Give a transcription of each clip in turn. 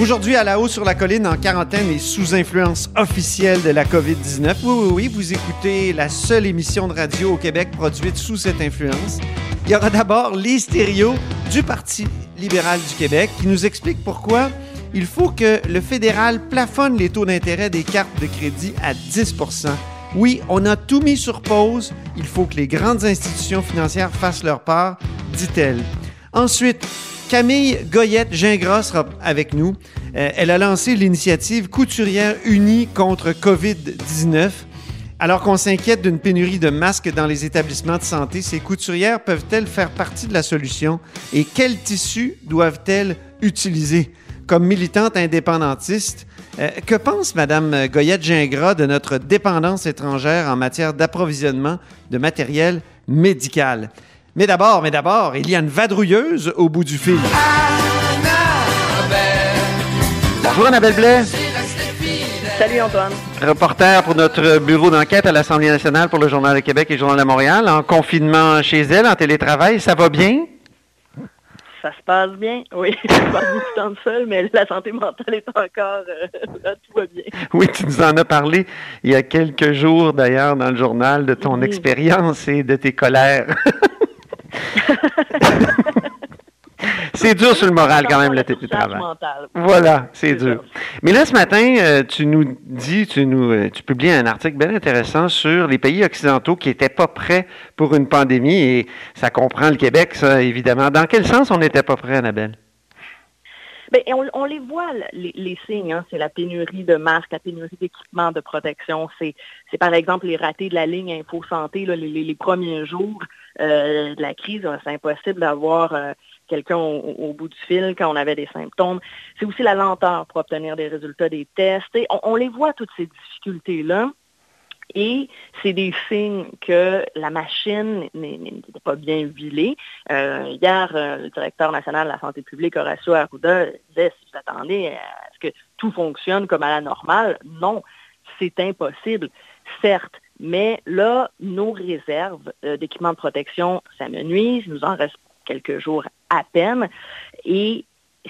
Aujourd'hui, à la haut sur la colline, en quarantaine et sous influence officielle de la COVID-19. Oui, oui, oui, vous écoutez la seule émission de radio au Québec produite sous cette influence. Il y aura d'abord les stéréos du Parti libéral du Québec qui nous explique pourquoi il faut que le fédéral plafonne les taux d'intérêt des cartes de crédit à 10% Oui, on a tout mis sur pause. Il faut que les grandes institutions financières fassent leur part, dit-elle. Ensuite, Camille Goyette-Gingras sera avec nous. Euh, elle a lancé l'initiative Couturière unie contre COVID-19. Alors qu'on s'inquiète d'une pénurie de masques dans les établissements de santé, ces couturières peuvent-elles faire partie de la solution? Et quels tissus doivent-elles utiliser? Comme militante indépendantiste, euh, que pense Mme Goyette-Gingras de notre dépendance étrangère en matière d'approvisionnement de matériel médical? Mais d'abord, mais d'abord, il y a une vadrouilleuse au bout du fil. Bonjour Annabelle Blais. Salut Antoine. Reporter pour notre bureau d'enquête à l'Assemblée nationale pour le Journal de Québec et le Journal de Montréal, en confinement chez elle, en télétravail. Ça va bien? Ça se passe bien, oui. Je passe beaucoup de temps seul, mais la santé mentale est encore... Euh, là, tout va bien. Oui, tu nous en as parlé il y a quelques jours, d'ailleurs, dans le journal, de ton expérience et de tes colères. c'est dur sur le moral quand même, le télétravail. Voilà, c'est dur. Mais là, ce matin, euh, tu nous dis, tu nous euh, tu publies un article bien intéressant sur les pays occidentaux qui n'étaient pas prêts pour une pandémie et ça comprend le Québec, ça, évidemment. Dans quel sens on n'était pas prêt, Annabelle? Bien, on, les voit, les, signes. Hein. C'est la pénurie de masques, la pénurie d'équipements de protection. C'est, par exemple les ratés de la ligne Info Santé les, premiers jours euh, de la crise. C'est impossible d'avoir quelqu'un au, bout du fil quand on avait des symptômes. C'est aussi la lenteur pour obtenir des résultats des tests. on, les voit, toutes ces difficultés-là. Et c'est des signes que la machine n'était pas bien huilée. Euh, hier, euh, le directeur national de la santé publique, Horacio Arruda, disait, si vous attendez à ce que tout fonctionne comme à la normale, non, c'est impossible, certes. Mais là, nos réserves euh, d'équipements de protection s'amenuisent. Il nous en reste quelques jours à peine. Et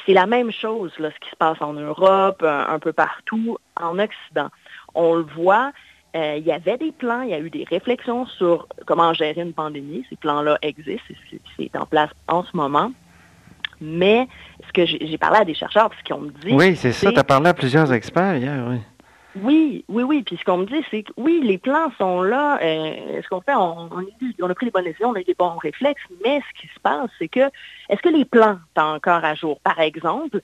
c'est la même chose, là, ce qui se passe en Europe, un, peu partout, en Occident. On le voit, euh, il y avait des plans, il y a eu des réflexions sur comment gérer une pandémie. Ces plans-là existent, c'est en place en ce moment. Mais ce que j'ai parlé à des chercheurs, ce qu'ils ont dit... Oui, c'est ça, tu as parlé à plusieurs experts hier, oui. Oui, oui, oui. Puis ce qu'on me dit, c'est que oui, les plans sont là. Euh, ce qu'on fait, on, a pris les bonnes décisions, on a eu des bons réflexes, mais ce qui se passe, c'est que est-ce que les plans sont encore à jour? Par exemple,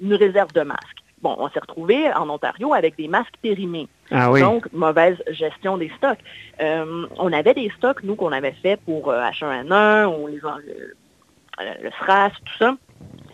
une réserve de masques. Bon, on s'est retrouvé en Ontario avec des masques périmés. Ah oui. Donc, mauvaise gestion des stocks. Euh, on avait des stocks, nous, qu'on avait fait pour H1N1 euh, ou les, le, le SRAS, tout ça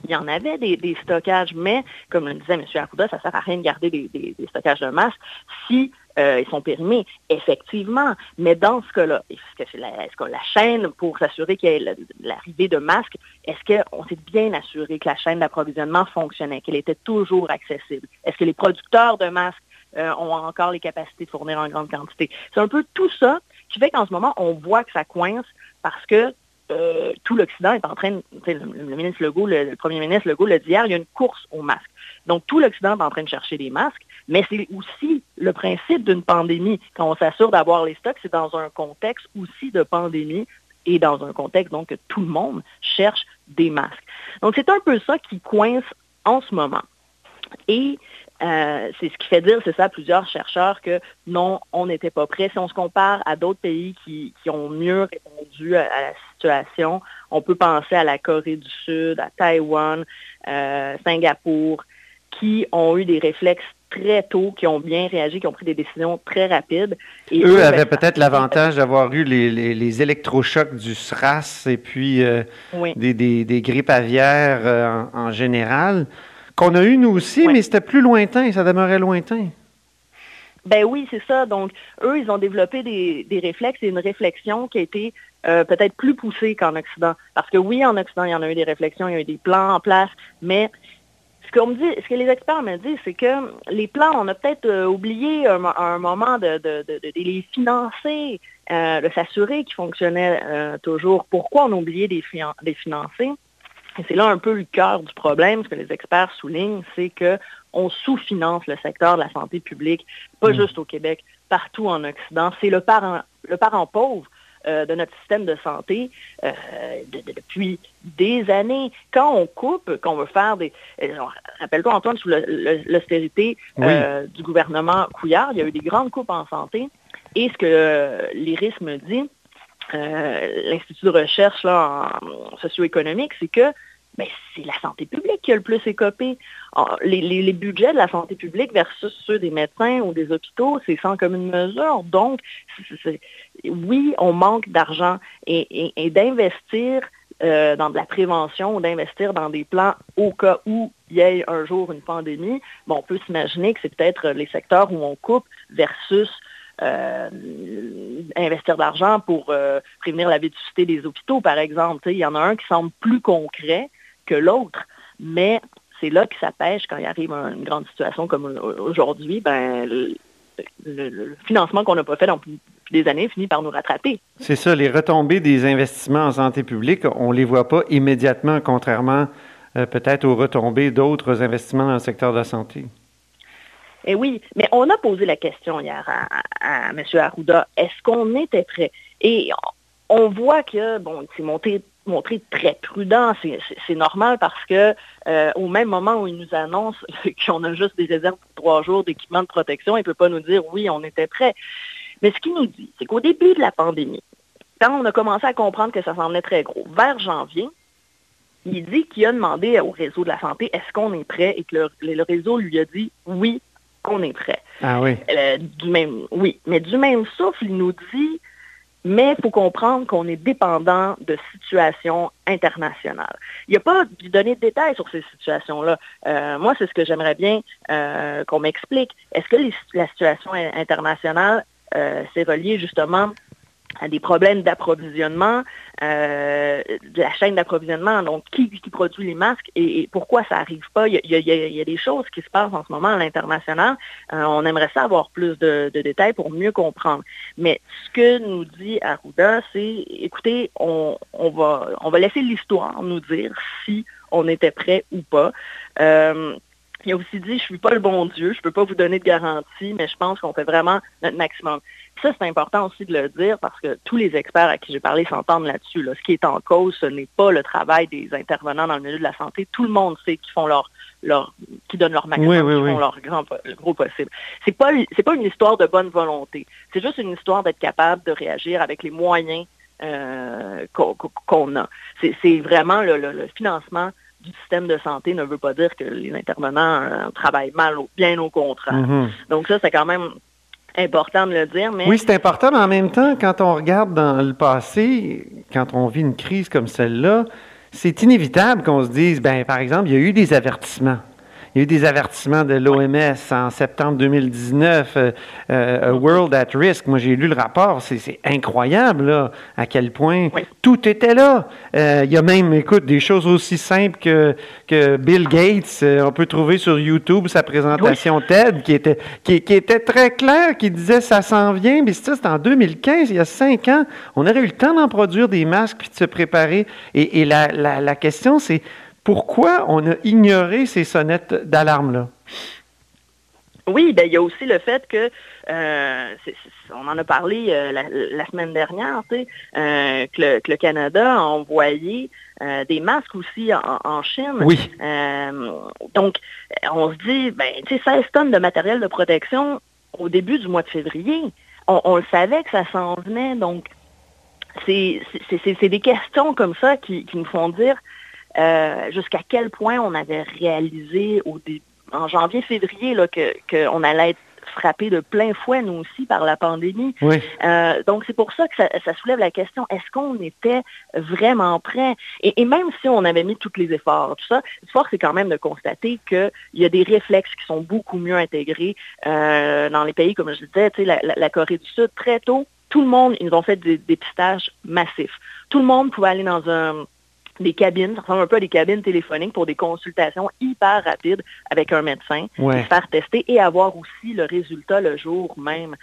il y en avait des, stockages, mais comme le disait M. Arruda, ça ne sert à rien de garder des, stockages de masques si euh, ils sont périmés, effectivement. Mais dans ce cas-là, est-ce que, la, chaîne, pour s'assurer qu'il y ait l'arrivée de masques, est-ce qu'on s'est bien assuré que la chaîne d'approvisionnement fonctionnait, qu'elle était toujours accessible? Est-ce que les producteurs de masques euh, ont encore les capacités de fournir en grande quantité? C'est un peu tout ça qui fait qu'en ce moment, on voit que ça coince parce que euh, tout l'Occident est en train, de, le, ministre Legault, le, premier ministre Legault l'a dit hier, il y a une course aux masques. Donc tout l'Occident est en train de chercher des masques, mais c'est aussi le principe d'une pandémie. Quand on s'assure d'avoir les stocks, c'est dans un contexte aussi de pandémie et dans un contexte donc que tout le monde cherche des masques. Donc c'est un peu ça qui coince en ce moment. Et euh, c'est ce qui fait dire, c'est ça, à plusieurs chercheurs que non, on n'était pas prêt. Si on se compare à d'autres pays qui, ont mieux répondu à, la situation, on peut penser à la Corée du Sud, à Taïwan, euh, Singapour, qui ont eu des réflexes très tôt, qui ont bien réagi, qui ont pris des décisions très rapides. Et eux, avaient peut-être l'avantage d'avoir eu les, électrochocs du SRAS et puis euh, des, grippes aviaires en général. Qu'on a eu nous aussi, mais c'était plus lointain, ça demeurait lointain. Ben oui, c'est ça. Donc, eux, ils ont développé des, réflexes et une réflexion qui a été euh, peut-être plus poussée qu'en Occident. Parce que oui, en Occident, il y en a eu des réflexions, il y a eu des plans en place, mais ce, qu'on me dit, ce que les experts me disent, c'est que les plans, on a peut-être euh, oublié un, un, moment de, les financer, euh, de s'assurer qu'ils fonctionnaient toujours. Pourquoi on a oublié de les financer? Et c'est là un peu le cœur du problème, ce que les experts soulignent, c'est qu'on sous-finance le secteur de la santé publique, pas mm. juste au Québec, partout en Occident. C'est le parent, le parent pauvre euh, de notre système de santé euh, depuis des années. Quand on coupe, quand on veut faire des... Euh, rappelle-toi, Antoine, sous l'austérité du gouvernement Couillard, il y a eu des grandes coupes en santé. Et ce que l'IRIS me dit, l'Institut de recherche là, en socio-économique, c'est que ben, c'est la santé publique qui a le plus écopé. Ah, les, budgets de la santé publique versus ceux des médecins ou des hôpitaux, c'est sans commune mesure. Donc, oui, on manque d'argent et, d'investir euh, dans de la prévention ou d'investir dans des plans au cas où il y ait un jour une pandémie, on peut s'imaginer que c'est peut-être les secteurs où on coupe versus euh, investir d'argent pour euh, prévenir la vétusté des hôpitaux, par exemple. il y en a un qui semble plus concret que l'autre, mais c'est là que ça pêche quand il arrive une grande situation comme aujourd'hui. Ben, le, financement qu'on n'a pas fait depuis des années finit par nous rattraper. C'est ça, les retombées des investissements en santé publique, on ne les voit pas immédiatement, contrairement euh, peut-être aux retombées d'autres investissements dans le secteur de la santé. Eh oui, mais on a posé la question hier à, M. Arruda, est-ce qu'on était prêt? Et on voit que, bon, c'est monté montré très prudent. C'est normal parce que euh, au même moment où il nous annonce qu'on a juste des réserves pour trois jours d'équipement de protection, il ne peut pas nous dire oui, on était prêt. Mais ce qu'il nous dit, c'est qu'au début de la pandémie, quand on a commencé à comprendre que ça s'en est très gros, vers janvier, il dit qu'il a demandé au réseau de la santé est-ce qu'on est prêt? Et que le réseau lui a dit oui, qu'on est prêt. Ah oui. Euh, du même, oui, mais du même souffle, il nous dit, mais il faut comprendre qu'on est dépendant de situations internationales. Il n'y a pas de donner de détails sur ces situations-là. Euh, moi, c'est ce que j'aimerais bien euh, qu'on m'explique. Est-ce que la situation internationale s'est reliée justement des problèmes d'approvisionnement, euh, de la chaîne d'approvisionnement, donc qui, produit les masques et, pourquoi ça n'arrive pas? Il y, a, des choses qui se passent en ce moment à l'international. Euh, on aimerait ça avoir plus de, détails pour mieux comprendre. Mais ce que nous dit Arruda, c'est, écoutez, on, va, on va laisser l'histoire nous dire si on était prêt ou pas. Euh, il a aussi dit, je ne suis pas le bon Dieu, je ne peux pas vous donner de garantie, mais je pense qu'on fait vraiment notre maximum. Ça, c'est important aussi de le dire parce que tous les experts à qui j'ai parlé s'entendent là-dessus. Ce qui est en cause, ce n'est pas le travail des intervenants dans le milieu de la santé. Tout le monde sait qu'ils font leur, leur, qui donnent leur maximum, qu'ils font leur grand, gros possible. C'est pas, c'est pas une histoire de bonne volonté. C'est juste une histoire d'être capable de réagir avec les moyens euh, qu'on, a. C'est, vraiment le, financement du système de santé ne veut pas dire que les intervenants euh, travaillent mal, bien au contraire. Mm-hmm. Donc ça, c'est quand même important de le dire. Mais... Oui, c'est important, mais en même temps, quand on regarde dans le passé, quand on vit une crise comme celle-là, c'est inévitable qu'on se dise, ben, par exemple, il y a eu des avertissements. Il y a eu des avertissements de l'OMS en septembre 2019, euh, euh, World at Risk. Moi, j'ai lu le rapport. C'est incroyable, là, à quel point tout était là. Euh, il y a même, écoute, des choses aussi simples que, que Bill Gates. on peut trouver sur YouTube sa présentation TED qui était, qui, était très claire, qui disait ça s'en vient. Mais ça, c'était en 2015, il y a cinq ans. On aurait eu le temps d'en produire des masques puis de se préparer. Et, et la, la, la question, c'est pourquoi on a ignoré ces sonnettes d'alarme-là? Oui, ben, il y a aussi le fait que, euh, on en a parlé euh, la, semaine dernière, euh, que, le, Canada a envoyé des masques aussi en, Chine. Oui. donc, on se dit, ben, tu sais, 16 tonnes de matériel de protection au début du mois de février. On, le savait que ça s'en venait, donc c'est des questions comme ça qui, qui nous font dire, euh, jusqu'à quel point on avait réalisé au en janvier-février qu'on allait être frappés de plein fouet, nous aussi, par la pandémie. Euh, donc, c'est pour ça que ça, soulève la question, est-ce qu'on était vraiment prêt? Et, même si on avait mis tous les efforts, tout ça, fort, c'est quand même de constater qu'il y a des réflexes qui sont beaucoup mieux intégrés euh, dans les pays, comme je disais, la, la, Corée du Sud, très tôt, tout le monde, ils ont fait des dépistages massifs. Tout le monde pouvait aller dans un des cabines, ça ressemble un peu à des cabines téléphoniques pour des consultations hyper rapides avec un médecin, faire tester et avoir aussi le résultat le jour même.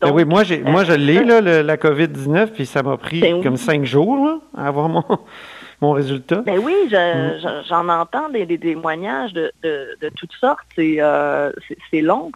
Ben oui, moi, j'ai, moi je euh, l'ai, la COVID-19, puis ça m'a pris ben comme cinq jours à avoir mon, mon résultat. Ben oui, mm. j'en entends des, témoignages de, toutes sortes. C'est, euh, c'est long.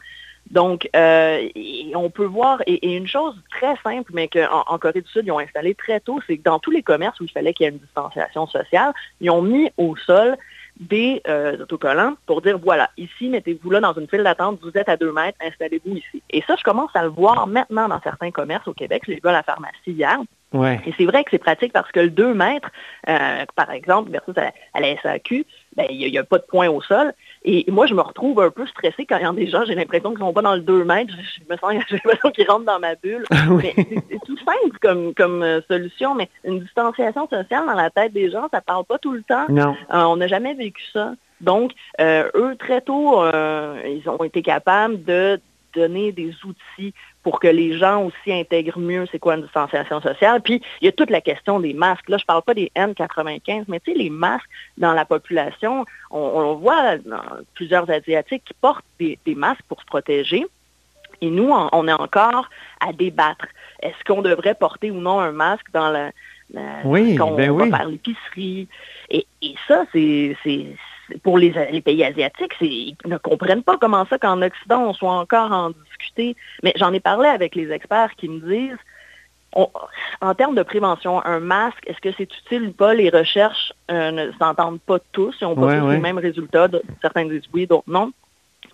Donc, euh, on peut voir, et, une chose très simple, mais qu'en en Corée du Sud, ils ont installé très tôt, c'est que dans tous les commerces où il fallait qu'il y ait une distanciation sociale, ils ont mis au sol des euh, autocollants pour dire, voilà, ici, mettez-vous là dans une file d'attente, vous êtes à deux mètres, installez-vous ici. Et ça, je commence à le voir maintenant dans certains commerces au Québec. Je l'ai vu à la pharmacie hier. Et c'est vrai que c'est pratique parce que le 2 mètres, euh, par exemple, versus à, la SAQ, ben, il n'y a, pas de point au sol. Et moi, je me retrouve un peu stressée quand il y a des gens, j'ai l'impression qu'ils ne sont pas dans le 2 mètres. Je me sens, j'ai l'impression qu'ils rentrent dans ma bulle. C'est tout simple comme, comme euh, solution, mais une distanciation sociale dans la tête des gens, ça ne parle pas tout le temps. Non. Euh, on n'a jamais vécu ça. Donc, eux, très tôt, ils ont été capables de donner des outils pour que les gens aussi intègrent mieux c'est quoi une distanciation sociale. Puis, il y a toute la question des masques. Là, je ne parle pas des N95, mais tu sais, les masques dans la population, on, voit dans plusieurs Asiatiques qui portent des, masques pour se protéger. Et nous, on, est encore à débattre. Est-ce qu'on devrait porter ou non un masque dans la, oui, quand ben va faire l'épicerie? Et, et ça, c'est pour les, pays asiatiques, ils ne comprennent pas comment ça qu'en Occident, on soit encore en discuter. Mais j'en ai parlé avec les experts qui me disent, en termes de prévention, un masque, est-ce que c'est utile ou pas? Les recherches euh, ne s'entendent pas tous, ils n'ont pas tous les mêmes résultats. Certains disent oui, d'autres non.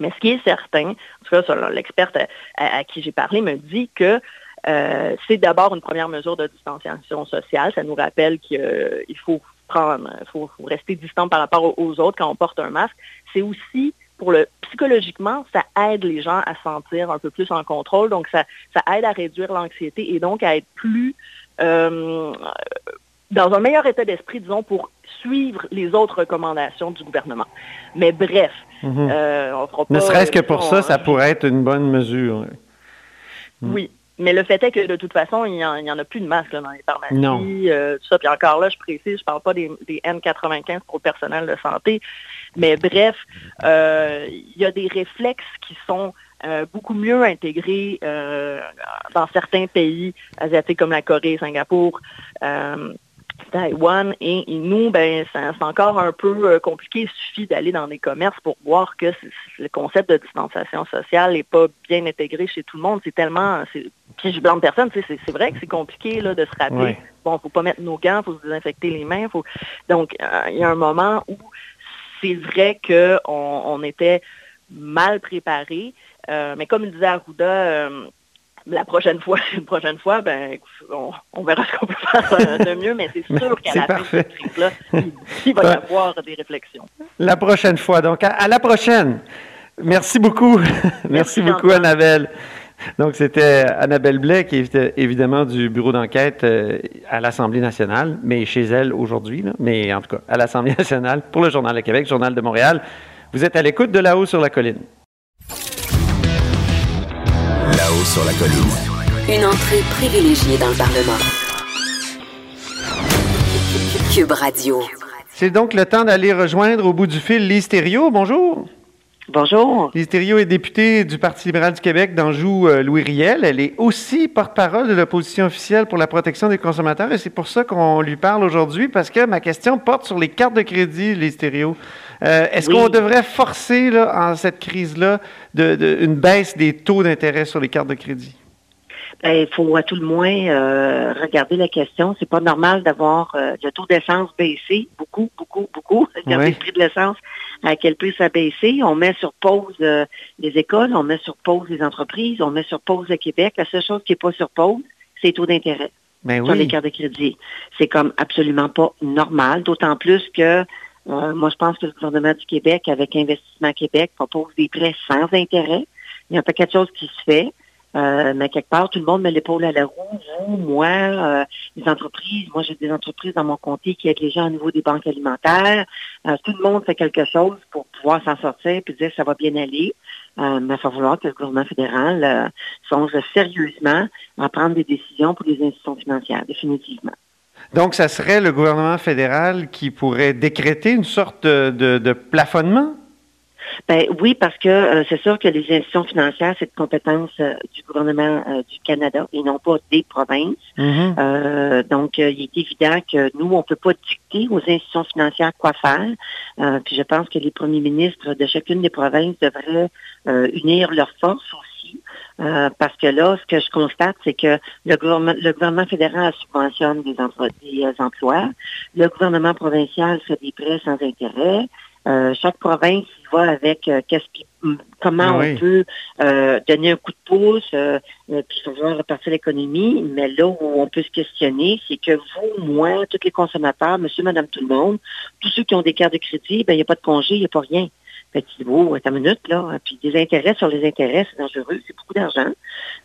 Mais ce qui est certain, en tout cas, l'experte à, qui j'ai parlé me dit que euh, c'est d'abord une première mesure de distanciation sociale. Ça nous rappelle qu'il faut il faut, rester distant par rapport aux autres quand on porte un masque. C'est aussi pour le psychologiquement, ça aide les gens à sentir un peu plus en contrôle. Donc, ça, ça aide à réduire l'anxiété et donc à être plus euh, dans un meilleur état d'esprit, disons, pour suivre les autres recommandations du gouvernement. Mais bref, mhm. euh, on fera pas, Ne serait-ce que pour ça, ça pourrait être une bonne mesure. Oui. Mais le fait est que de toute façon, il n'y en, a plus de masques dans les pharmacies, euh, tout ça. Puis encore là, je précise, je ne parle pas des, N95 pour le personnel de santé. Mais bref, euh, il y a des réflexes qui sont euh, beaucoup mieux intégrés dans certains pays asiatiques comme la Corée, Singapour. Taïwan et, nous, ben, c'est encore un peu euh, compliqué. Il suffit d'aller dans des commerces pour voir que le concept de distanciation sociale n'est pas bien intégré chez tout le monde. C'est tellement, puis je blâme personne, c'est vrai que c'est compliqué là, de se rappeler. Bon, Bon, faut pas mettre nos gants, faut se désinfecter les mains. Faut... Donc, euh, il y a un moment où c'est vrai qu'on on était mal préparé. Euh, mais comme disait Arruda, la prochaine fois, une prochaine fois, ben, on, verra ce qu'on peut faire euh, de mieux, mais c'est sûr qu'à la fin de cette crise-là, il, va y avoir des réflexions. La prochaine fois. Donc, à, la prochaine. Merci beaucoup. Merci, beaucoup, Annabelle. Donc, c'était Annabelle Blais, qui est évidemment du bureau d'enquête euh, à l'Assemblée nationale, mais chez elle aujourd'hui, mais en tout cas à l'Assemblée nationale pour le Journal de Québec, Journal de Montréal. Vous êtes à l'écoute de là-haut sur la colline sur la colline. Une entrée privilégiée dans le Parlement. Cube Radio. C'est donc le temps d'aller rejoindre au bout du fil Lise Bonjour. Bonjour. Lise est députée du Parti libéral du Québec d'Anjou-Louis euh, Riel. Elle est aussi porte-parole de l'opposition officielle pour la protection des consommateurs et c'est pour ça qu'on lui parle aujourd'hui parce que ma question porte sur les cartes de crédit, Lise euh, est-ce qu'on devrait forcer, là, en cette crise-là, de, une baisse des taux d'intérêt sur les cartes de crédit? Ben, il faut à tout le moins euh, regarder la question. C'est pas normal d'avoir le taux d'essence baissé beaucoup, beaucoup, beaucoup. Regardez le prix de l'essence, à quel prix ça a baissé. On met sur pause les écoles, on met sur pause les entreprises, on met sur pause le Québec. La seule chose qui n'est pas sur pause, c'est les taux d'intérêt ben sur les cartes de crédit. C'est comme absolument pas normal, d'autant plus que euh, moi, je pense que le gouvernement du Québec, avec Investissement Québec, propose des prêts sans intérêt. Il y a un paquet de choses qui se fait. Euh, mais quelque part, tout le monde met l'épaule à la roue. Vous, moi, euh, les entreprises. Moi, j'ai des entreprises dans mon comté qui aident les gens au niveau des banques alimentaires. Euh, tout le monde fait quelque chose pour pouvoir s'en sortir et dire que ça va bien aller. mais il va falloir que le gouvernement fédéral songe sérieusement à prendre des décisions pour les institutions financières, définitivement. Donc, ça serait le gouvernement fédéral qui pourrait décréter une sorte de plafonnement? Ben oui, parce que euh, c'est sûr que les institutions financières, c'est de compétence euh, du gouvernement euh, du Canada et non pas des provinces. Mm-hmm. donc, il est évident que nous, on ne peut pas dicter aux institutions financières quoi faire. puis je pense que les premiers ministres de chacune des provinces devraient unir leurs forces aussi. parce que là, ce que je constate, c'est que le gouvernement, le gouvernement fédéral subventionne des, des emplois, le gouvernement provincial fait des prêts sans intérêt, euh, chaque province y va avec euh, qu'est-ce qui, comment on peut euh, donner un coup de pouce, puis pouvoir repartir l'économie. Mais là où on peut se questionner, c'est que vous, moi, tous les consommateurs, monsieur, madame, tout le monde, tous ceux qui ont des cartes de crédit, ben il n'y a pas de congé, il n'y a pas rien. Fait que oh, ta minute, là. Puis des intérêts sur les intérêts, c'est dangereux, c'est beaucoup d'argent.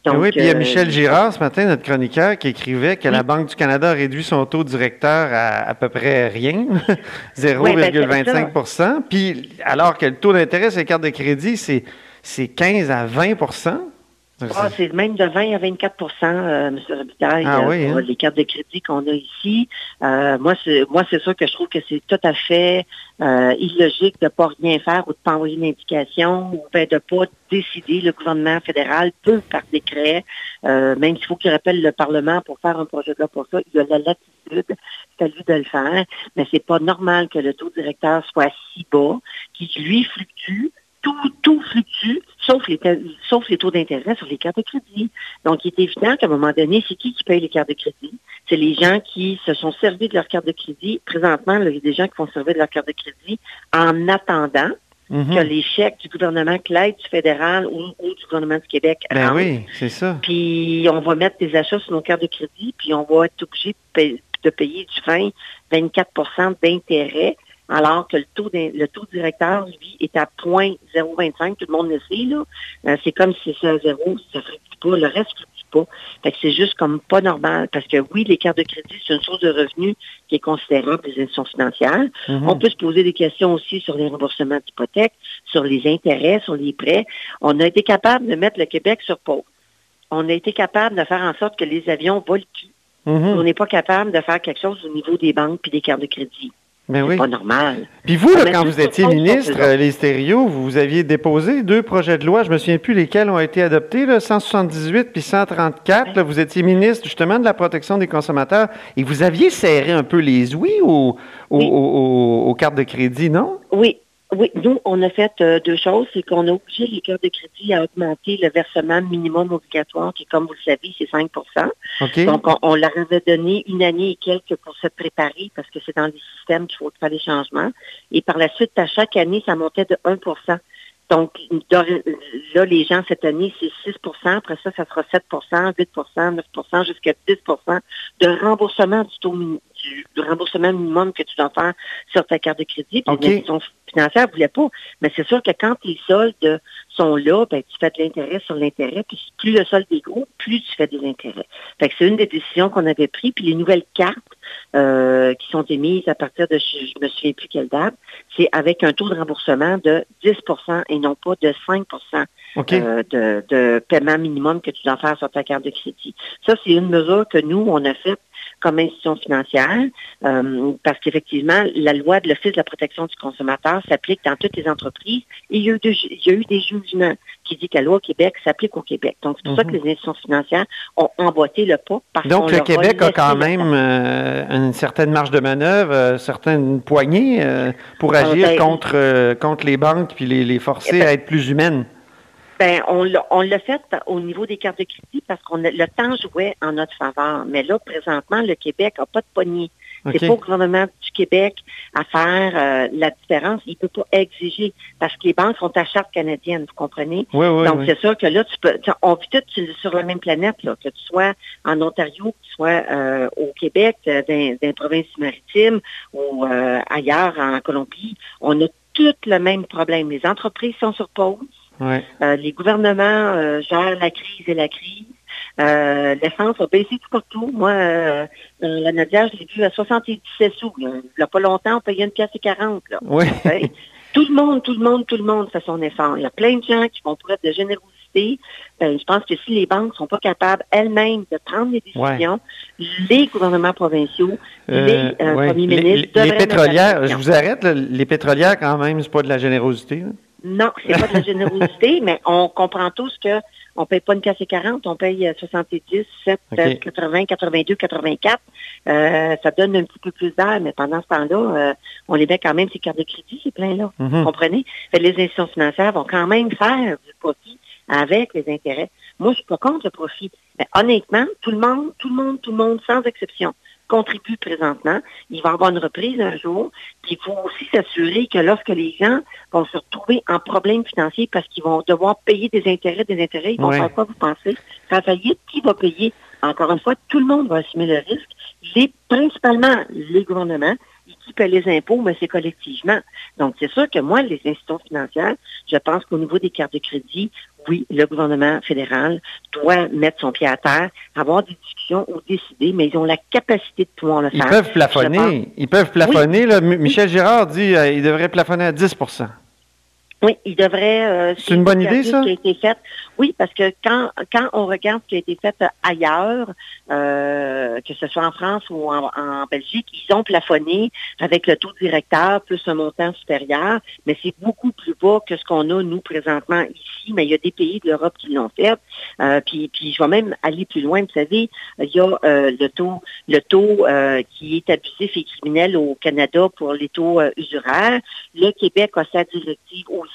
oui, puis il y a Michel Girard ce matin, notre chroniqueur, qui écrivait que la Banque du Canada a réduit son taux directeur à à peu près rien, 0,25 ben, Puis alors que le taux d'intérêt sur les cartes de crédit, c'est 15 à 20 ah, c'est même de 20 à 24 euh, M. Robitaille, ah, oui, hein? les cartes de crédit qu'on a ici. Euh, moi, c'est moi, c'est sûr que je trouve que c'est tout à fait euh, illogique de ne pas rien faire ou de ne pas envoyer une indication ou ben, de ne pas décider. Le gouvernement fédéral peut, par décret, euh, même s'il faut qu'il rappelle le Parlement pour faire un projet de loi pour ça, il a la latitude, c'est à lui de le faire, mais c'est pas normal que le taux directeur soit si bas, qu'il lui fluctue tout, tout fluctue, sauf les, sauf les taux d'intérêt sur les cartes de crédit. Donc, il est évident qu'à un moment donné, c'est qui qui paye les cartes de crédit? C'est les gens qui se sont servis de leur carte de crédit. Présentement, il y a des gens qui vont servir de leur carte de crédit en attendant mhm. que les chèques du gouvernement, que l'aide du fédéral ou, du gouvernement du Québec ben oui, c'est ça. Puis on va mettre des achats sur nos cartes de crédit, puis on va être obligé de payer du 20, 24% d'intérêt alors que le taux, le taux directeur, lui, est à 0.025. Tout le monde le sait, là. Euh, c'est comme si c'est à zéro, ça ne pas, le reste ne pas. Fait que c'est juste comme pas normal. Parce que oui, les cartes de crédit, c'est une source de revenus qui est considérable les institutions financières. Mm-hmm. On peut se poser des questions aussi sur les remboursements d'hypothèques, sur les intérêts, sur les prêts. On a été capable de mettre le Québec sur pause. On a été capable de faire en sorte que les avions volent plus. Mm-hmm. On n'est pas capable de faire quelque chose au niveau des banques puis des cartes de crédit. Mais oui. pas normal. Puis vous, quand vous étiez ministre, les stéréos, vous aviez déposé deux projets de loi, je me souviens plus lesquels ont été adoptés, là, 178 puis 134. vous étiez ministre justement de la protection des consommateurs et vous aviez serré un peu les ouïes aux, aux cartes de crédit, non? Oui, oui, nous, on a fait euh, deux choses. C'est qu'on a obligé les cœurs de crédit à augmenter le versement minimum obligatoire, qui, comme vous le savez, c'est 5% Donc, on, leur avait donné une année et quelques pour se préparer, parce que c'est dans les systèmes qu'il faut faire des changements. Et par la suite, à chaque année, ça montait de 1% donc, là, les gens, cette année, c'est 6% Après ça, ça sera 7% 8% 9% jusqu'à 10% de remboursement du taux du, remboursement minimum que tu dois faire sur ta carte de crédit. Puis okay. les financières ne voulaient pas. Mais c'est sûr que quand les soldes sont là, ben, tu fais de l'intérêt sur l'intérêt. Puis plus le solde est gros, plus tu fais des intérêts. Fait que c'est une des décisions qu'on avait prises. Puis les nouvelles cartes euh, qui sont émises à partir de, je me souviens plus quelle date, c'est avec un taux de remboursement de 10% et non pas de 5 euh, de, de paiement minimum que tu dois faire sur ta carte de crédit. Ça, c'est une mesure que nous, on a faite comme institution financière, euh, parce qu'effectivement, la loi de l'Office de la protection du consommateur s'applique dans toutes les entreprises. Et il y a eu, il y a eu des jugements qui disent que la loi au Québec s'applique au Québec. Donc, c'est pour ça que mhm. les institutions financières ont emboîté le pas. Donc, le Québec a quand même euh, une certaine marge de manœuvre, euh, certaines poignées pour ah, agir ben, contre, contre les banques puis les, les forcer eh ben, à être plus humaines. Ben, on l'a fait au niveau des cartes de crédit parce qu'on le temps jouait en notre faveur. Mais là, présentement, le Québec n'a pas de poignée. C'est pas au gouvernement du Québec à faire euh, la différence. Il peut pas exiger parce que les banques sont à charte canadienne, vous comprenez? Oui, oui, Donc, c'est sûr que là, tu peux, on vit tous sur la même planète, là, que tu sois en Ontario, que tu sois euh, au Québec, euh, dans, dans les provinces maritimes ou ailleurs en Colombie. On a tous le même problème. Les entreprises sont sur pause les gouvernements gèrent la crise et la crise. L'essence a baissé tout partout. Moi, la Nadia, je l'ai vu à 77 sous. Il n'y a pas longtemps, on payait une pièce et 40. Là. Oui. Tout le monde, tout le monde, tout le monde fait son effort. Il y a plein de gens qui vont pour être de générosité. Ben, je pense que si les banques ne sont pas capables elles-mêmes de prendre les décisions, les gouvernements provinciaux, euh, les euh, premiers ministres... Les, pétrolières, je vous arrête, les pétrolières quand même, c'est pas de la générosité. Non, c'est pas de la générosité, mais on comprend tous que on paye pas une casse et 40, on paye 70, 7, 80, 82, 84. ça donne un petit peu plus d'air, mais pendant ce temps-là, euh, on les met quand même ces cartes de crédit, ces pleins-là. Vous mhm. comprenez? les institutions financières vont quand même faire du profit avec les intérêts. Moi, je suis pas contre le profit. Mais honnêtement, tout le monde, tout le monde, tout le monde, sans exception, contribue présentement. Il va y avoir une reprise un jour. Puis il faut aussi s'assurer que lorsque les gens vont se retrouver en problème financier parce qu'ils vont devoir payer des intérêts, des intérêts, ils vont faire quoi, vous pensez? Faire faillite, qui va payer? Encore une fois, tout le monde va assumer le risque. Les, principalement les gouvernements, qui paient les impôts, mais c'est collectivement. Donc, c'est sûr que moi, les institutions financières, je pense qu'au niveau des cartes de crédit, oui, le gouvernement fédéral doit mettre son pied à terre, avoir des discussions ou décider, mais ils ont la capacité de pouvoir le faire. Ils peuvent plafonner. Ils peuvent plafonner. Michel Girard dit qu'ils euh, devraient plafonner à 10 oui, il devrait. Euh, c'est une bonne idée, ça? Qui a été faite. Oui, parce que quand, quand on regarde ce qui a été fait ailleurs, euh, que ce soit en France ou en, Belgique, ils ont plafonné avec le taux directeur plus un montant supérieur, mais c'est beaucoup plus bas que ce qu'on a, nous, présentement ici. Mais il y a des pays de l'Europe qui l'ont fait. Euh, puis, puis je vais même aller plus loin. Vous savez, il y a euh, le taux, le taux euh, qui est abusif et criminel au Canada pour les taux usuraires. Le Québec a sa directive aussi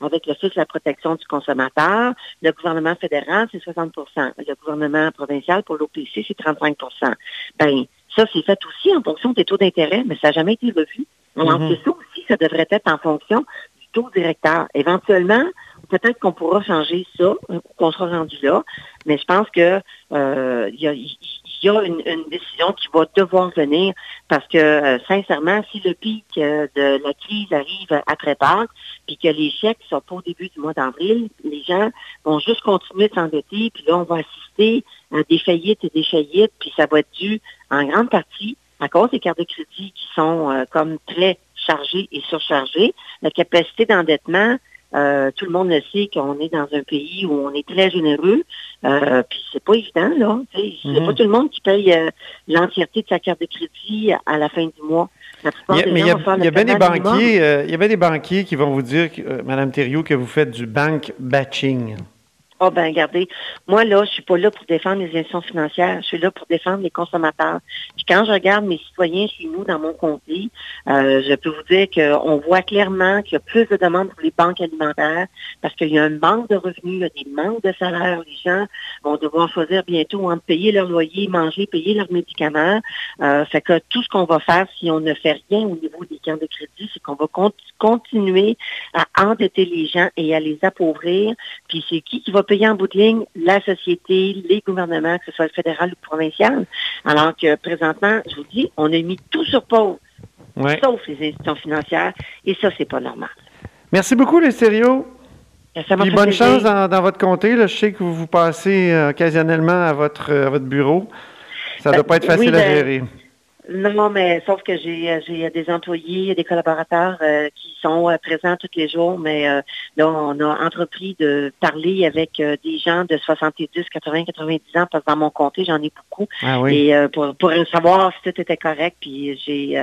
avec le de la protection du consommateur. Le gouvernement fédéral, c'est 60% Le gouvernement provincial, pour l'OPC, c'est 35% Ben, ça, c'est fait aussi en fonction des taux d'intérêt, mais ça n'a jamais été revu. Alors, mm-hmm. ça aussi, ça devrait être en fonction du taux directeur. Éventuellement, peut-être qu'on pourra changer ça, qu'on sera rendu là, mais je pense que euh, il y a, y a une, décision qui va devoir venir parce que, euh, sincèrement, si le pic euh, de la crise arrive après Pâques, puis que les chèques sont pas au début du mois d'avril, les gens vont juste continuer de s'endetter, puis là, on va assister à des faillites et des faillites, puis ça va être dû en grande partie à cause des cartes de crédit qui sont euh, comme très chargées et surchargées. La capacité d'endettement, euh, tout le monde le sait qu'on est dans un pays où on est très généreux. Euh, puis c'est pas évident, là. C'est pas mhm. tout le monde qui paye euh, l'entièreté de sa carte de crédit à la fin du mois. mais il y a, bien des banquiers, euh, il y a bien des banquiers qui vont vous dire, Madame Thériault, que vous faites du bank batching. Ah oh, ben regardez, moi là, je suis pas là pour défendre les institutions financières, je suis là pour défendre les consommateurs. Puis quand je regarde mes citoyens chez nous dans mon comté, euh, je peux vous dire qu'on voit clairement qu'il y a plus de demandes pour les banques alimentaires parce qu'il y a un manque de revenus, il y a des manques de salaire. Les gens vont devoir choisir bientôt entre payer leur loyer, manger, payer leurs médicaments. Euh, fait que tout ce qu'on va faire si on ne fait rien au niveau des camps de crédit, c'est qu'on va continuer à endetter les gens et à les appauvrir. Puis c'est qui qui va payer en bout de ligne la société, les gouvernements, que ce soit le fédéral ou le provincial. Alors que présentement, je vous dis, on a mis tout sur pause, sauf les institutions financières, et ça, c'est pas normal. Merci beaucoup, les sérieux. bonne chance dans, votre comté. Je sais que vous vous passez euh, occasionnellement à votre, euh, votre bureau. Ça ne doit ben, pas être facile à ben, gérer. Non, mais sauf que j'ai euh, j'ai des employés, des collaborateurs euh, qui sont euh, présents tous les jours, mais là, on a entrepris de parler avec des gens de 70, 80, 90 ans, parce que dans mon comté, j'en ai beaucoup. Ah Et pour, pour savoir si tout était correct, puis j'ai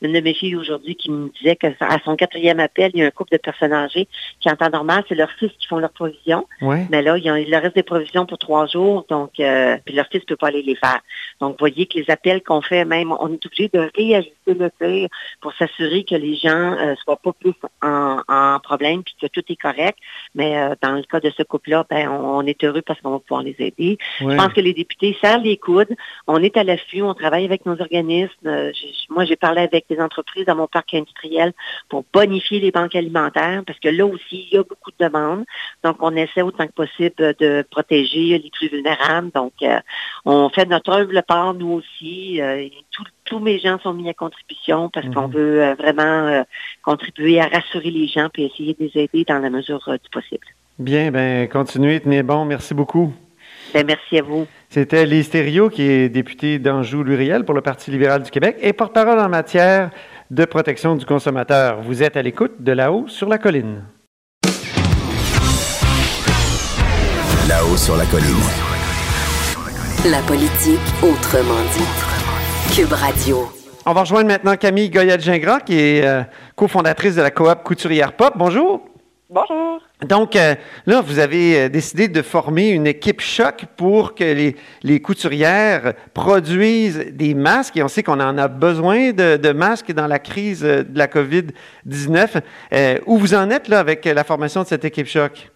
une de mes filles aujourd'hui qui me disait que à son quatrième appel, il y a un couple de personnes âgées qui, en temps normal, c'est leurs fils qui font leurs provisions. Mais là, il, y a, il leur reste des provisions pour trois jours, donc puis leur fils ne peut pas aller les faire. Donc, vous voyez que les appels qu'on fait, même, on est obligé de réajuster le tir pour s'assurer que les gens ne euh, soient pas plus en, problème puis que tout est correct. Mais euh, dans le cas de ce couple-là, ben, on, est heureux parce qu'on va pouvoir les aider. Je pense que les députés serrent les coudes. On est à l'affût, on travaille avec nos organismes. Euh, moi, j'ai parlé avec des entreprises dans mon parc industriel pour bonifier les banques alimentaires parce que là aussi, il y a beaucoup de demandes. Donc, on essaie autant que possible de protéger les plus vulnérables. Donc, on fait notre œuvre part, nous aussi. tout, tous mes gens sont mis à contribution parce qu'on mhm. veut euh, vraiment euh, contribuer à rassurer les gens et essayer de les aider dans la mesure euh, du possible. Bien, ben continuez, tenez bon. Merci beaucoup. Ben, merci à vous. C'était Lise Thériault, qui est députée d'Anjou-Luriel pour le Parti libéral du Québec et porte-parole en matière de protection du consommateur. Vous êtes à l'écoute de là-haut sur la colline. Là-haut sur la colline. La politique autrement dit. Cube Radio. On va rejoindre maintenant Camille Goyette-Gingras, qui est euh, cofondatrice de la coop Couturière Pop. Bonjour. Bonjour. Donc, euh, là, vous avez euh, décidé de former une équipe choc pour que les, les, couturières produisent des masques. Et on sait qu'on en a besoin de, de, masques dans la crise de la COVID-19. Euh, où vous en êtes là avec la formation de cette équipe choc?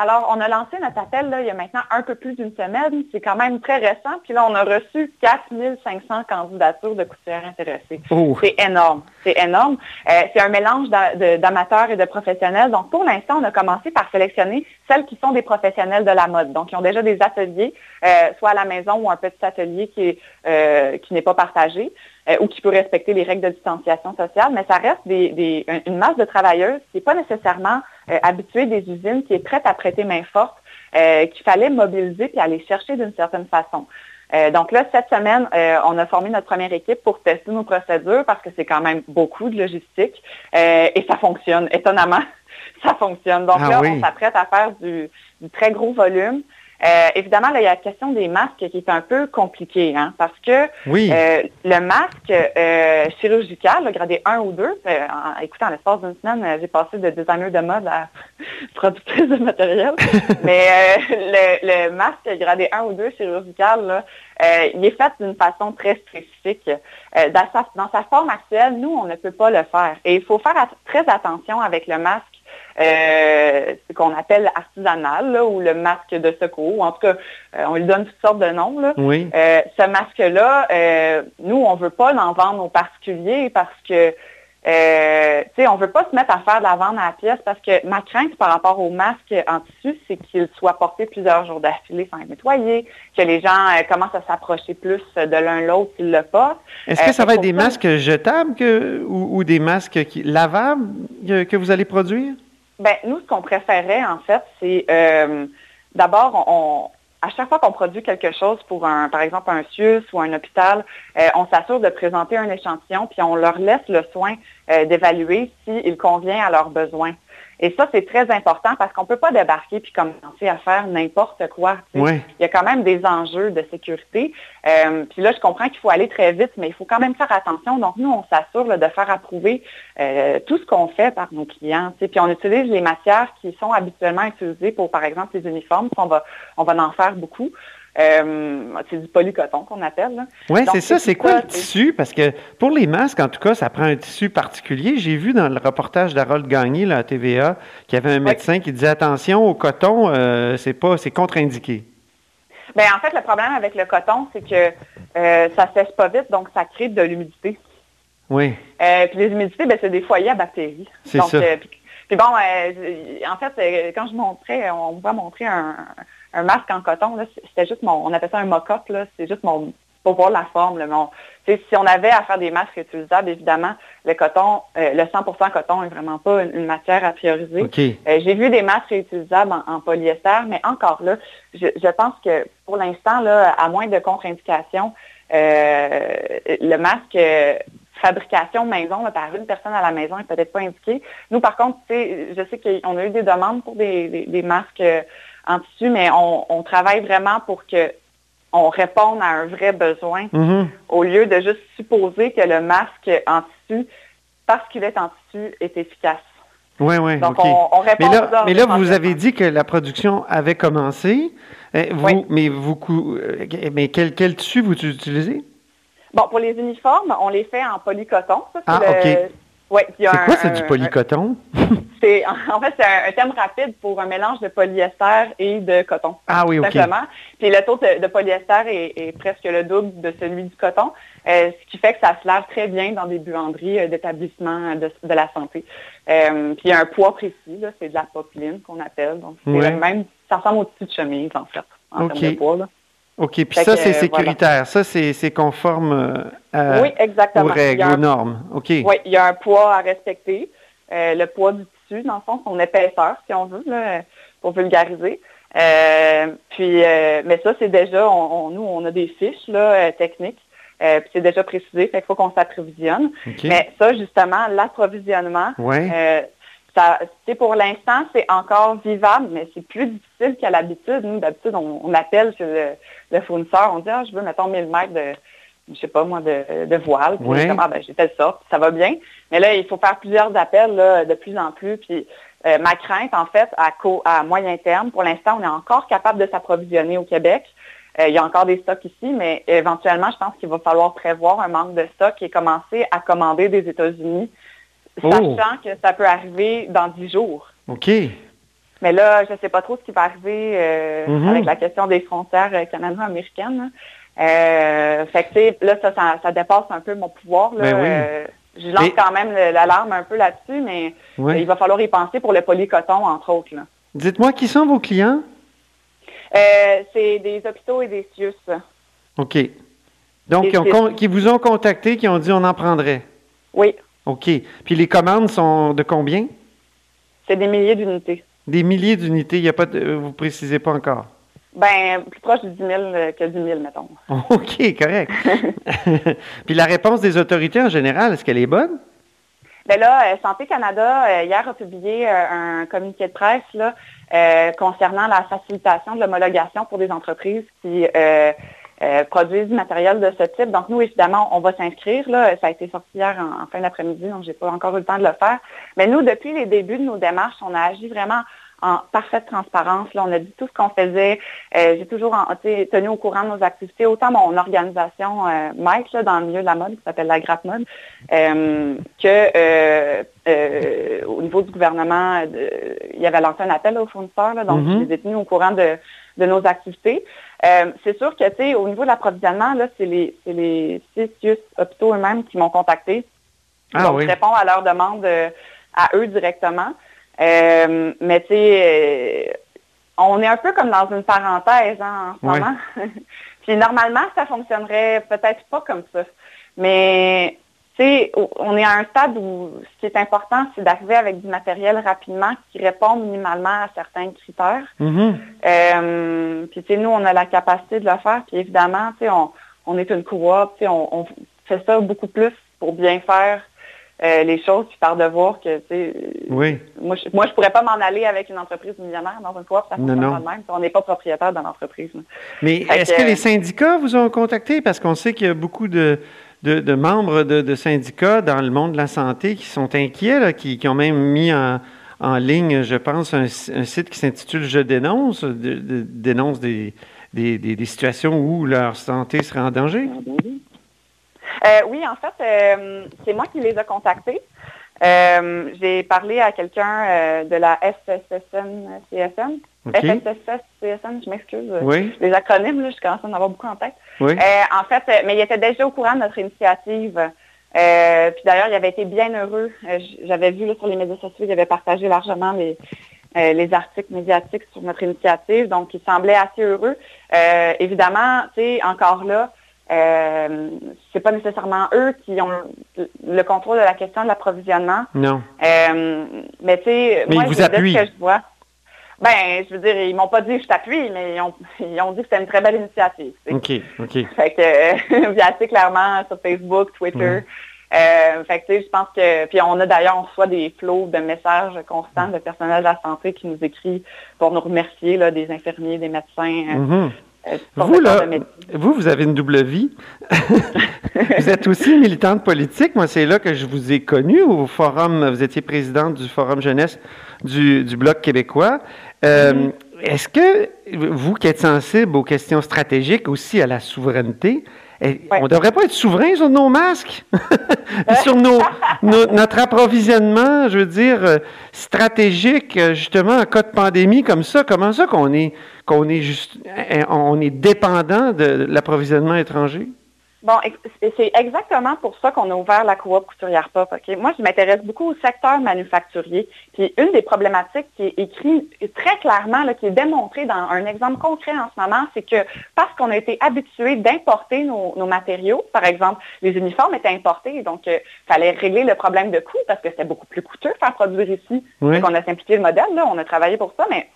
Alors, on a lancé notre appel là, il y a maintenant un peu plus d'une semaine. C'est quand même très récent. Puis là, on a reçu 4500 candidatures de couturières intéressées. Oh. C'est énorme. C'est énorme. Euh, c'est un mélange d'amateurs et de professionnels. Donc, pour l'instant, on a commencé par sélectionner celles qui sont des professionnels de la mode. Donc, qui ont déjà des ateliers, euh, soit à la maison ou un petit atelier qui euh, qui n'est pas partagé euh, ou qui peut respecter les règles de distanciation sociale. Mais ça reste des, des, une masse de travailleuses qui n'est pas nécessairement euh, habituée des usines, qui est prête à prêter main forte, euh, qu'il fallait mobiliser puis aller chercher d'une certaine façon. Euh, donc là, cette semaine, euh, on a formé notre première équipe pour tester nos procédures parce que c'est quand même beaucoup de logistique euh, et ça fonctionne. Étonnamment, ça fonctionne. Donc Ah là, oui. on s'apprête à faire du, du très gros volume. Euh, évidemment, là, il y a la question des masques qui est un peu compliquée, hein, parce que Oui. euh, le masque euh, chirurgical, le gradé 1 ou 2, euh, en, écoutez, en l'espace d'une semaine, j'ai passé de designer de mode à productrice de matériel. Mais le, le masque gradé 1 ou 2 chirurgical, là, il est fait d'une façon très spécifique. Dans, sa, dans sa forme actuelle, nous, on ne peut pas le faire. Et il faut faire très attention avec le masque euh, ce qu'on appelle artisanal là, ou le masque de secours. En tout cas, euh, on lui donne toutes sortes de noms. Là. Oui. Euh, ce masque-là, nous, on ne veut pas l'en vendre aux particuliers parce que euh, tu sais, on ne veut pas se mettre à faire de la vente à la pièce parce que ma crainte par rapport au masque en tissu, c'est qu'il soit porté plusieurs jours d'affilée sans être nettoyé, que les gens euh, commencent à s'approcher plus de l'un l'autre s'ils le portent. Est-ce que Euh, ça va être des ça- masques jetables que- ou, ou des masques qui, lavables que vous allez produire? Ben, nous, ce qu'on préférait, en fait, c'est euh, d'abord, à chaque fois qu'on produit quelque chose pour un, par exemple, un CIUS ou un hôpital, euh, on s'assure de présenter un échantillon, puis on leur laisse le soin euh, d'évaluer s'il convient à leurs besoins. Et ça, c'est très important parce qu'on ne peut pas débarquer puis commencer à faire n'importe quoi. Oui. Il y a quand même des enjeux de sécurité. Euh, puis là, je comprends qu'il faut aller très vite, mais il faut quand même faire attention. Donc, nous, on s'assure de faire approuver euh, tout ce qu'on fait par nos clients. Puis on utilise les matières qui sont habituellement utilisées pour, par exemple, les uniformes. Puis On va, on va en faire beaucoup. Euh, c'est du polycoton qu'on appelle. Oui, c'est ça. c'est quoi ça, le tissu? Parce que pour les masques, en tout cas, ça prend un tissu particulier. J'ai vu dans le reportage d'Harold Gagné, là, à TVA, qu'il y avait un médecin qui disait attention au coton, euh, c'est pas, c'est contre-indiqué. Ben, en fait, le problème avec le coton, c'est que euh, ça sèche pas vite, donc ça crée de l'humidité. Oui, Euh, puis les humidités, ben, c'est des foyers à bactéries. C'est ça. puis, puis bon, en fait, quand je montrais, on voit montrer un, un masque en coton, c'était juste mon, on appelle ça un mock-up, c'est juste mon, pour voir la forme. Là, mon, si on avait à faire des masques utilisables, évidemment, le coton, euh, le 100% coton est vraiment pas une, une matière à prioriser. Euh, J'ai vu des masques réutilisables en, en polyester, mais encore là, je, je pense que pour l'instant, à moins de contre-indication, euh, le masque fabrication maison là, par une personne à la maison est peut-être pas indiqué. Nous, par contre, je sais qu'on a eu des demandes pour des, des- des masques euh, en tissu, mais on, on travaille vraiment pour que on réponde à un vrai besoin Mhm. au lieu de juste supposer que le masque en tissu, parce qu'il est en tissu, est efficace. Oui, oui. Donc, on, on répond Mais là, mais là, vous avez dit que la production avait commencé. Euh, vous, Oui. Mais vous, euh, mais quel, quel tissu vous utilisez? Bon, pour les uniformes, on les fait en polycoton. Ça, c'est Ah, le- OK. Ouais, C'est quoi, c'est un- du polycoton? C'est, en fait, c'est un, un terme rapide pour un mélange de polyester et de coton. Ah oui, tout OK. Simplement. Puis le taux de, de polyester est, est presque le double de celui du coton, euh, ce qui fait que ça se lave très bien dans des buanderies euh, d'établissements de, de la santé. Euh, puis il y a un poids précis, là, c'est de la popeline qu'on appelle. Donc c'est Ouais. le même, ça ressemble au dessus de chemise, en fait, en termes de poids. Là. OK. Puis ça, c'est euh, sécuritaire. Ça, c'est conforme euh, à- oui, exactement. aux règles, un- aux normes. OK. Oui, il y a un poids à respecter. Euh, le poids du tissu, dans le fond, son épaisseur, si on veut. Là. pour vulgariser. puis, mais ça, c'est déjà, nous, on a des fiches là, techniques. puis c'est déjà précisé, fait qu'il faut qu'on s'approvisionne. Mais ça, justement, l'approvisionnement, ça, pour l'instant, c'est encore vivable, mais c'est plus difficile qu'à l'habitude. Nous, d'habitude, on, appelle chez le, fournisseur, on dit, ah, je veux, mettons, 1000 mètres de, je sais pas moi, de, voile. Puis ah, ben, j'ai telle sorte, ça va bien. Mais là, il faut faire plusieurs appels là, de plus en plus. Puis euh, ma crainte, en fait, à, à moyen terme, pour l'instant, on est encore capable de s'approvisionner au Québec. Euh, il y a encore des stocks ici, mais éventuellement, je pense qu'il va falloir prévoir un manque de stock et commencer à commander des États-Unis, oh. sachant que ça peut arriver dans dix jours. OK. Mais là, je ne sais pas trop ce qui va arriver euh, mm-hmm. avec la question des frontières canado-américaines. Euh, fait que, là, ça, ça, dépasse un peu mon pouvoir. Là. Ben euh, je lance quand même l'alarme un peu là-dessus, mais il va falloir y penser pour le polycoton, entre autres. Dites-moi, qui sont vos clients? Euh, c'est des hôpitaux et des CIUS. OK. Donc, qui vous ont contacté, qui ont dit on en prendrait? Oui. OK. Puis les commandes sont de combien? C'est des milliers d'unités. Des milliers d'unités, il y a pas vous ne précisez pas encore? Ben, plus proche du 10 000 que du 1000, mettons. OK, correct. Puis la réponse des autorités en général, est-ce qu'elle est bonne? Bien là, euh, Santé Canada, euh, hier, a publié euh, un communiqué de presse là, concernant la facilitation de l'homologation pour des entreprises qui produisent du matériel de ce type. Donc, nous, évidemment, on va s'inscrire. Là. Ça a été sorti hier en, en fin d'après-midi, donc je n'ai pas encore eu le temps de le faire. Mais nous, depuis les débuts de nos démarches, on a agi vraiment en parfaite transparence. Là, on a dit tout ce qu'on faisait. Euh, j'ai toujours tenu au courant de nos activités, autant mon organisation euh, Mike dans le milieu de la mode, qui s'appelle la Grappe Mode, euh, que au niveau du gouvernement, il y avait lancé un appel aux fournisseurs, donc mm-hmm. je les ai tenus au courant de, nos activités. c'est sûr que, tu sais, au niveau de l'approvisionnement, c'est les, les six hôpitaux eux-mêmes qui m'ont contacté. Ah, donc, je réponds à leurs demandes à eux directement. Euh, mais tu sais, euh, on est un peu comme dans une parenthèse hein, en ce moment. Puis normalement, ça fonctionnerait peut-être pas comme ça. Mais tu sais, on est à un stade où ce qui est important, c'est d'arriver avec du matériel rapidement qui répond minimalement à certains critères. Mm-hmm. Euh, puis tu sais, nous, on a la capacité de le faire. Puis évidemment, tu sais, on, on est une coop, tu sais, on, on fait ça beaucoup plus pour bien faire euh, les choses, puis par de voir que, tu sais, oui. moi, je, moi, je pourrais pas m'en aller avec une entreprise millionnaire dans une coop, ça fonctionne pas même. On n'est pas propriétaire de l'entreprise. Mais est-ce que, les syndicats vous ont contacté? Parce qu'on sait qu'il y a beaucoup de, de, membres de, syndicats dans le monde de la santé qui sont inquiets, qui, ont même mis en, en ligne, je pense, un, site qui s'intitule Je dénonce, dénonce des, des, des, situations où leur santé serait en danger. Euh, oui, en fait, euh, c'est moi qui les ai contactés. Euh, j'ai parlé à quelqu'un de la FSSN-CSN. FSSN, je m'excuse. Oui. Les acronymes, là, je commence à en avoir beaucoup en tête. Oui. en fait, mais il était déjà au courant de notre initiative. puis d'ailleurs, il avait été bien heureux. J'avais vu là, sur les médias sociaux, il avait partagé largement les, les articles médiatiques sur notre initiative. Donc, il semblait assez heureux. évidemment, tu sais, encore là, euh, c'est pas nécessairement eux qui ont le contrôle de la question de l'approvisionnement. Non. Euh, mais tu sais, moi, ils vous appuient. que je vois. Ben, je veux dire, ils m'ont pas dit que je t'appuie, mais ils ont, ils ont dit que c'était une très belle initiative. OK, OK. Fait que, via assez clairement sur Facebook, Twitter. Euh, fait que, tu sais, je pense que, puis on a d'ailleurs, on reçoit des flots de messages constants de personnel de la santé qui nous écrit pour nous remercier, là, des infirmiers, des médecins, mm-hmm. Euh, vous, là, vous, vous avez une double vie. vous êtes aussi militante politique. Moi, c'est là que je vous ai connu au forum. Vous étiez présidente du forum jeunesse du, Bloc québécois. Euh, mm-hmm. Est-ce que vous qui êtes sensible aux questions stratégiques, aussi à la souveraineté, eh, on ne devrait pas être souverain sur nos masques, sur nos, notre approvisionnement, je veux dire, euh, stratégique, justement, en cas de pandémie comme ça. Comment ça qu'on est qu'on est juste, on est dépendant de l'approvisionnement étranger? Bon, c'est exactement pour ça qu'on a ouvert la coop couturière pop. Moi, je m'intéresse beaucoup au secteur manufacturier. Puis une des problématiques qui est écrite très clairement, qui est démontrée dans un exemple concret en ce moment, c'est que parce qu'on a été habitué d'importer nos, matériaux, par exemple, les uniformes étaient importés, donc il euh, fallait régler le problème de coût parce que c'était beaucoup plus coûteux faire produire ici. Oui. Donc on a simplifié le modèle, là, on a travaillé pour ça, mais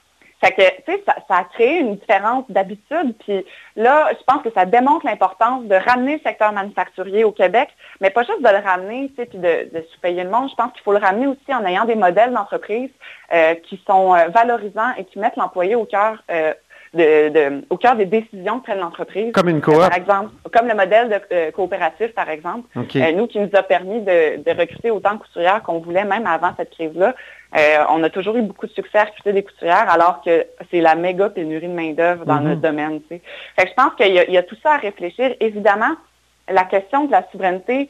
Que, ça, a créé une différence d'habitude. Puis là, je pense que ça démontre l'importance de ramener le secteur manufacturier au Québec, mais pas juste de le ramener, tu puis de, de sous-payer le monde. Je pense qu'il faut le ramener aussi en ayant des modèles d'entreprise euh, qui sont euh, valorisants et qui mettent l'employé au cœur euh, de, au cœur des décisions que prenne l'entreprise. Comme une coop. par exemple, comme le modèle de euh, coopératif, par exemple. Euh, nous, qui nous a permis de, recruter autant de couturières qu'on voulait, même avant cette crise-là. Euh, on a toujours eu beaucoup de succès à recruter des couturières, alors que c'est la méga pénurie de main-d'œuvre dans notre domaine. Fait que je pense qu'il y, a tout ça à réfléchir. Évidemment, la question de la souveraineté,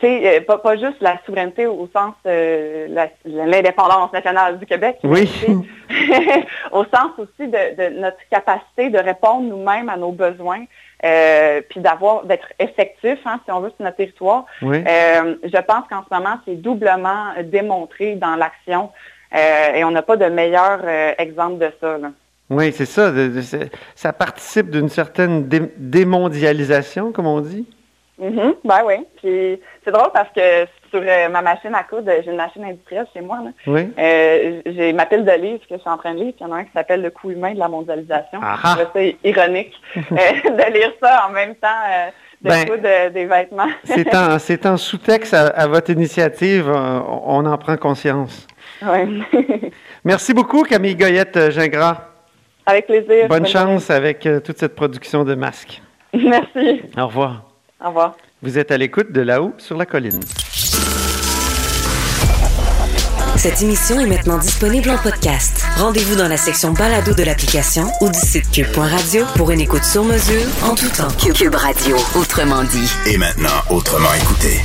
sais, euh, pas, juste la souveraineté au sens euh, l'indépendance nationale du Québec, oui. au sens aussi de, notre capacité de répondre nous-mêmes à nos besoins, euh, puis d'avoir d'être effectif, hein, si on veut, sur notre territoire. je pense qu'en ce moment, c'est doublement démontré dans l'action et on n'a pas de meilleur exemple de ça. Oui, c'est ça. ça participe d'une certaine démondialisation, comme on dit? Mm Ben oui. Puis c'est drôle parce que sur euh, ma machine à coudre, j'ai une machine industrielle chez moi. Là. Oui. Euh, j'ai ma pile de livres que je suis en train de lire, puis il y en a un qui s'appelle Le coût humain de la mondialisation. C'est ironique euh, de lire ça en même temps de ben, coudre des vêtements. c'est en, sous-texte à, votre initiative, on en prend conscience. Oui. Merci beaucoup, Camille Goyette-Gingras. Avec plaisir. Bonne, chance avec toute cette production de masques. Merci. Au revoir. Au revoir. Vous êtes à l'écoute de là-haut sur la colline. Cette émission est maintenant disponible en podcast. Rendez-vous dans la section balado de l'application ou du site cube.radio pour une écoute sur mesure en tout temps. Cube Radio, autrement dit. Et maintenant, autrement écouté.